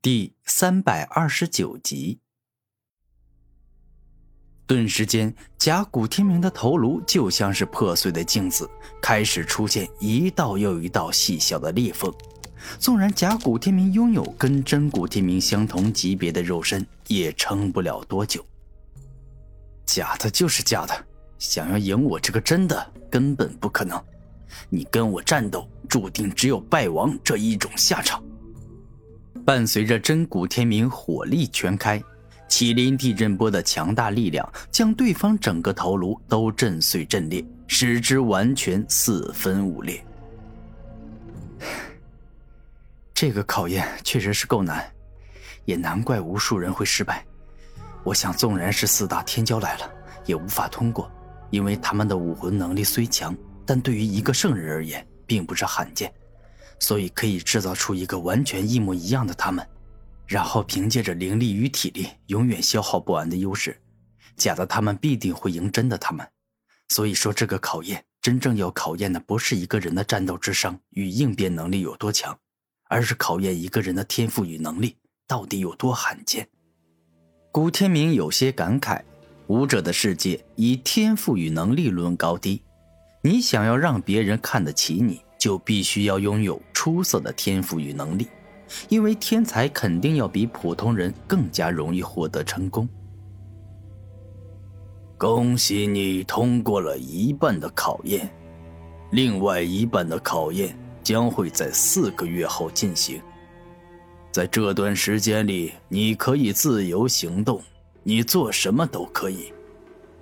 第三百二十九集，顿时间，甲骨天明的头颅就像是破碎的镜子，开始出现一道又一道细小的裂缝。纵然甲骨天明拥有跟真骨天明相同级别的肉身，也撑不了多久。假的就是假的，想要赢我这个真的，根本不可能。你跟我战斗，注定只有败亡这一种下场。伴随着真古天明火力全开，麒麟地震波的强大力量将对方整个头颅都震碎震裂，使之完全四分五裂。这个考验确实是够难，也难怪无数人会失败。我想，纵然是四大天骄来了，也无法通过，因为他们的武魂能力虽强，但对于一个圣人而言，并不是罕见。所以可以制造出一个完全一模一样的他们，然后凭借着灵力与体力永远消耗不完的优势，假的他们必定会赢真的他们。所以说，这个考验真正要考验的不是一个人的战斗智商与应变能力有多强，而是考验一个人的天赋与能力到底有多罕见。古天明有些感慨：武者的世界以天赋与能力论高低，你想要让别人看得起你。就必须要拥有出色的天赋与能力，因为天才肯定要比普通人更加容易获得成功。恭喜你通过了一半的考验，另外一半的考验将会在四个月后进行。在这段时间里，你可以自由行动，你做什么都可以。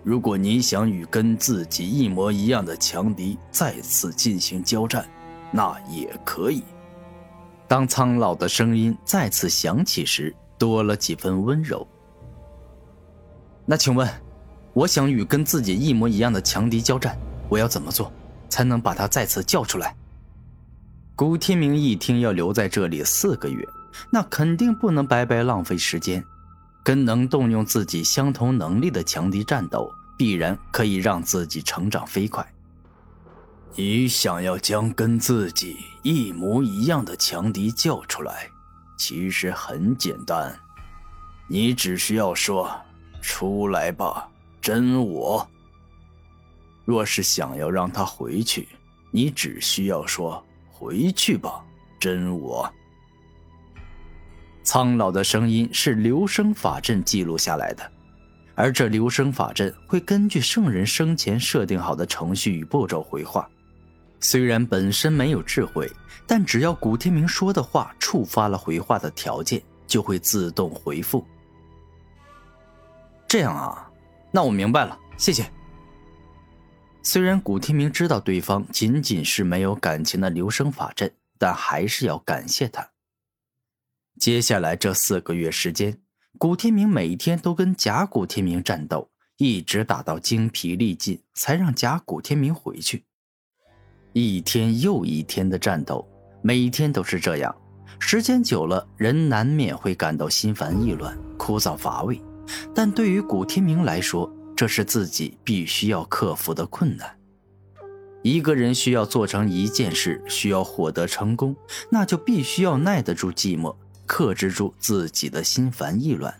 如果你想与跟自己一模一样的强敌再次进行交战，那也可以。当苍老的声音再次响起时，多了几分温柔。那请问，我想与跟自己一模一样的强敌交战，我要怎么做，才能把他再次叫出来？古天明一听要留在这里四个月，那肯定不能白白浪费时间。跟能动用自己相同能力的强敌战斗，必然可以让自己成长飞快。你想要将跟自己一模一样的强敌叫出来，其实很简单，你只需要说“出来吧，真我”。若是想要让他回去，你只需要说“回去吧，真我”。苍老的声音是留声法阵记录下来的，而这留声法阵会根据圣人生前设定好的程序与步骤回话。虽然本身没有智慧，但只要古天明说的话触发了回话的条件，就会自动回复。这样啊，那我明白了，谢谢。虽然古天明知道对方仅仅是没有感情的留声法阵，但还是要感谢他。接下来这四个月时间，古天明每天都跟假古天明战斗，一直打到精疲力尽，才让假古天明回去。一天又一天的战斗，每天都是这样。时间久了，人难免会感到心烦意乱、枯燥乏味。但对于古天明来说，这是自己必须要克服的困难。一个人需要做成一件事，需要获得成功，那就必须要耐得住寂寞。克制住自己的心烦意乱，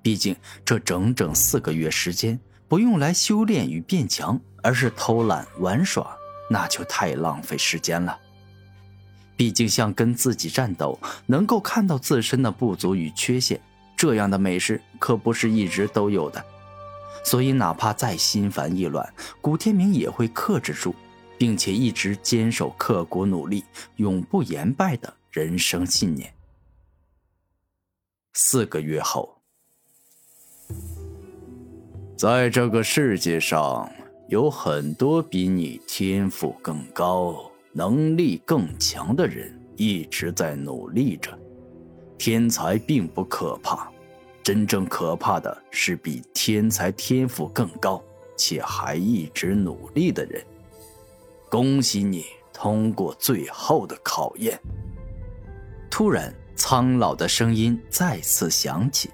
毕竟这整整四个月时间不用来修炼与变强，而是偷懒玩耍，那就太浪费时间了。毕竟像跟自己战斗，能够看到自身的不足与缺陷，这样的美事可不是一直都有的。所以哪怕再心烦意乱，古天明也会克制住，并且一直坚守刻苦努力、永不言败的人生信念。四个月后，在这个世界上有很多比你天赋更高、能力更强的人一直在努力着。天才并不可怕，真正可怕的是比天才天赋更高且还一直努力的人。恭喜你通过最后的考验。突然。苍老的声音再次响起：“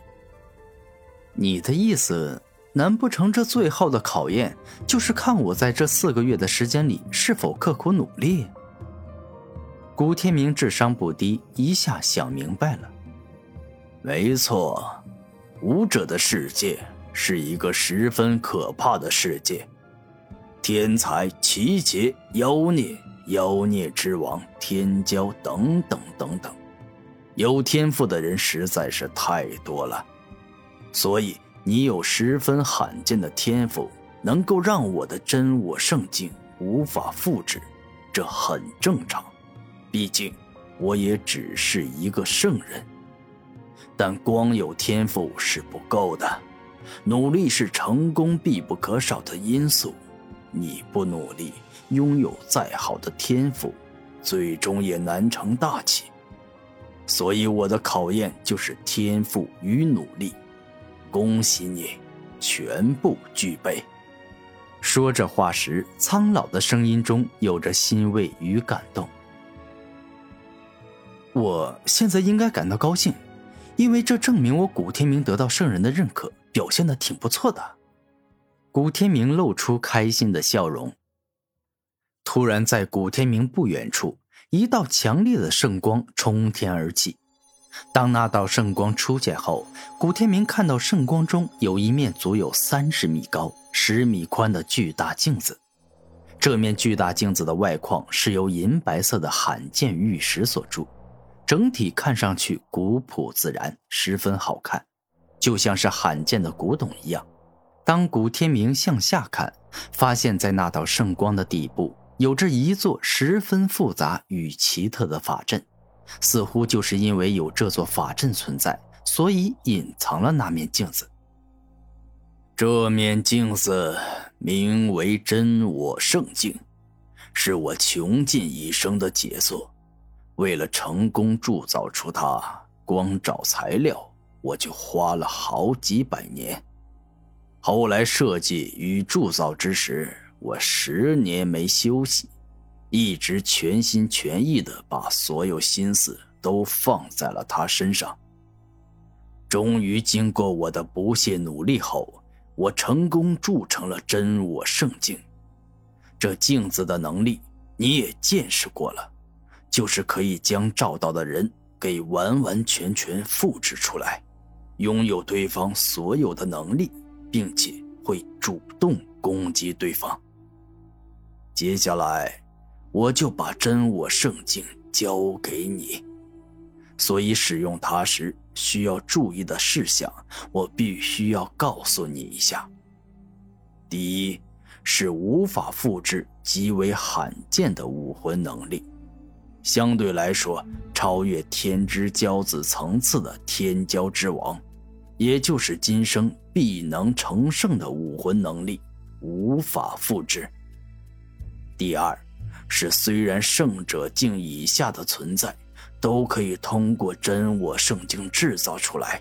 你的意思，难不成这最后的考验就是看我在这四个月的时间里是否刻苦努力？”古天明智商不低，一下想明白了。没错，武者的世界是一个十分可怕的世界，天才、奇杰、妖孽、妖孽之王、天骄等等等等，有天赋的人实在是太多了。所以，你有十分罕见的天赋，能够让我的真我圣境无法复制，这很正常。毕竟，我也只是一个圣人。但光有天赋是不够的，努力是成功必不可少的因素。你不努力，拥有再好的天赋，最终也难成大器。所以我的考验就是天赋与努力。恭喜你，全部具备。说这话时，苍老的声音中有着欣慰与感动。我现在应该感到高兴。因为这证明我古天明得到圣人的认可，表现的挺不错的。古天明露出开心的笑容。突然，在古天明不远处，一道强烈的圣光冲天而起。当那道圣光出现后，古天明看到圣光中有一面足有三十米高、十米宽的巨大镜子。这面巨大镜子的外框是由银白色的罕见玉石所铸。整体看上去古朴自然，十分好看，就像是罕见的古董一样。当古天明向下看，发现在那道圣光的底部有着一座十分复杂与奇特的法阵，似乎就是因为有这座法阵存在，所以隐藏了那面镜子。这面镜子名为真我圣镜，是我穷尽一生的杰作。为了成功铸造出它，光找材料我就花了好几百年。后来设计与铸造之时，我十年没休息，一直全心全意的把所有心思都放在了他身上。终于经过我的不懈努力后，我成功铸成了真我圣镜。这镜子的能力你也见识过了。就是可以将照到的人给完完全全复制出来，拥有对方所有的能力，并且会主动攻击对方。接下来，我就把真我圣境交给你，所以使用它时需要注意的事项，我必须要告诉你一下。第一，是无法复制极为罕见的武魂能力。相对来说，超越天之骄子层次的天骄之王，也就是今生必能成圣的武魂能力，无法复制。第二，是虽然圣者境以下的存在都可以通过真我圣境制造出来，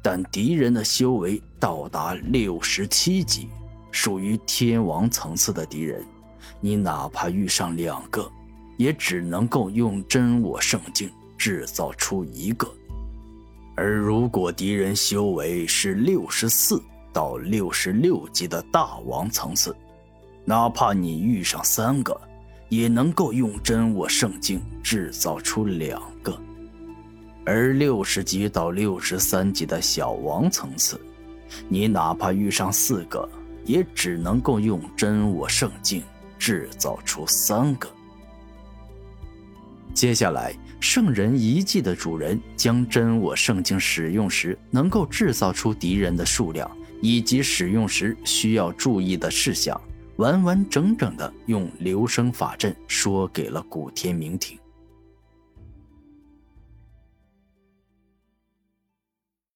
但敌人的修为到达六十七级，属于天王层次的敌人，你哪怕遇上两个。也只能够用真我圣境制造出一个，而如果敌人修为是六十四到六十六级的大王层次，哪怕你遇上三个，也能够用真我圣境制造出两个。而六十级到六十三级的小王层次，你哪怕遇上四个，也只能够用真我圣境制造出三个。接下来，圣人遗迹的主人将真我圣境使用时能够制造出敌人的数量，以及使用时需要注意的事项，完完整整的用留声法阵说给了古天明听。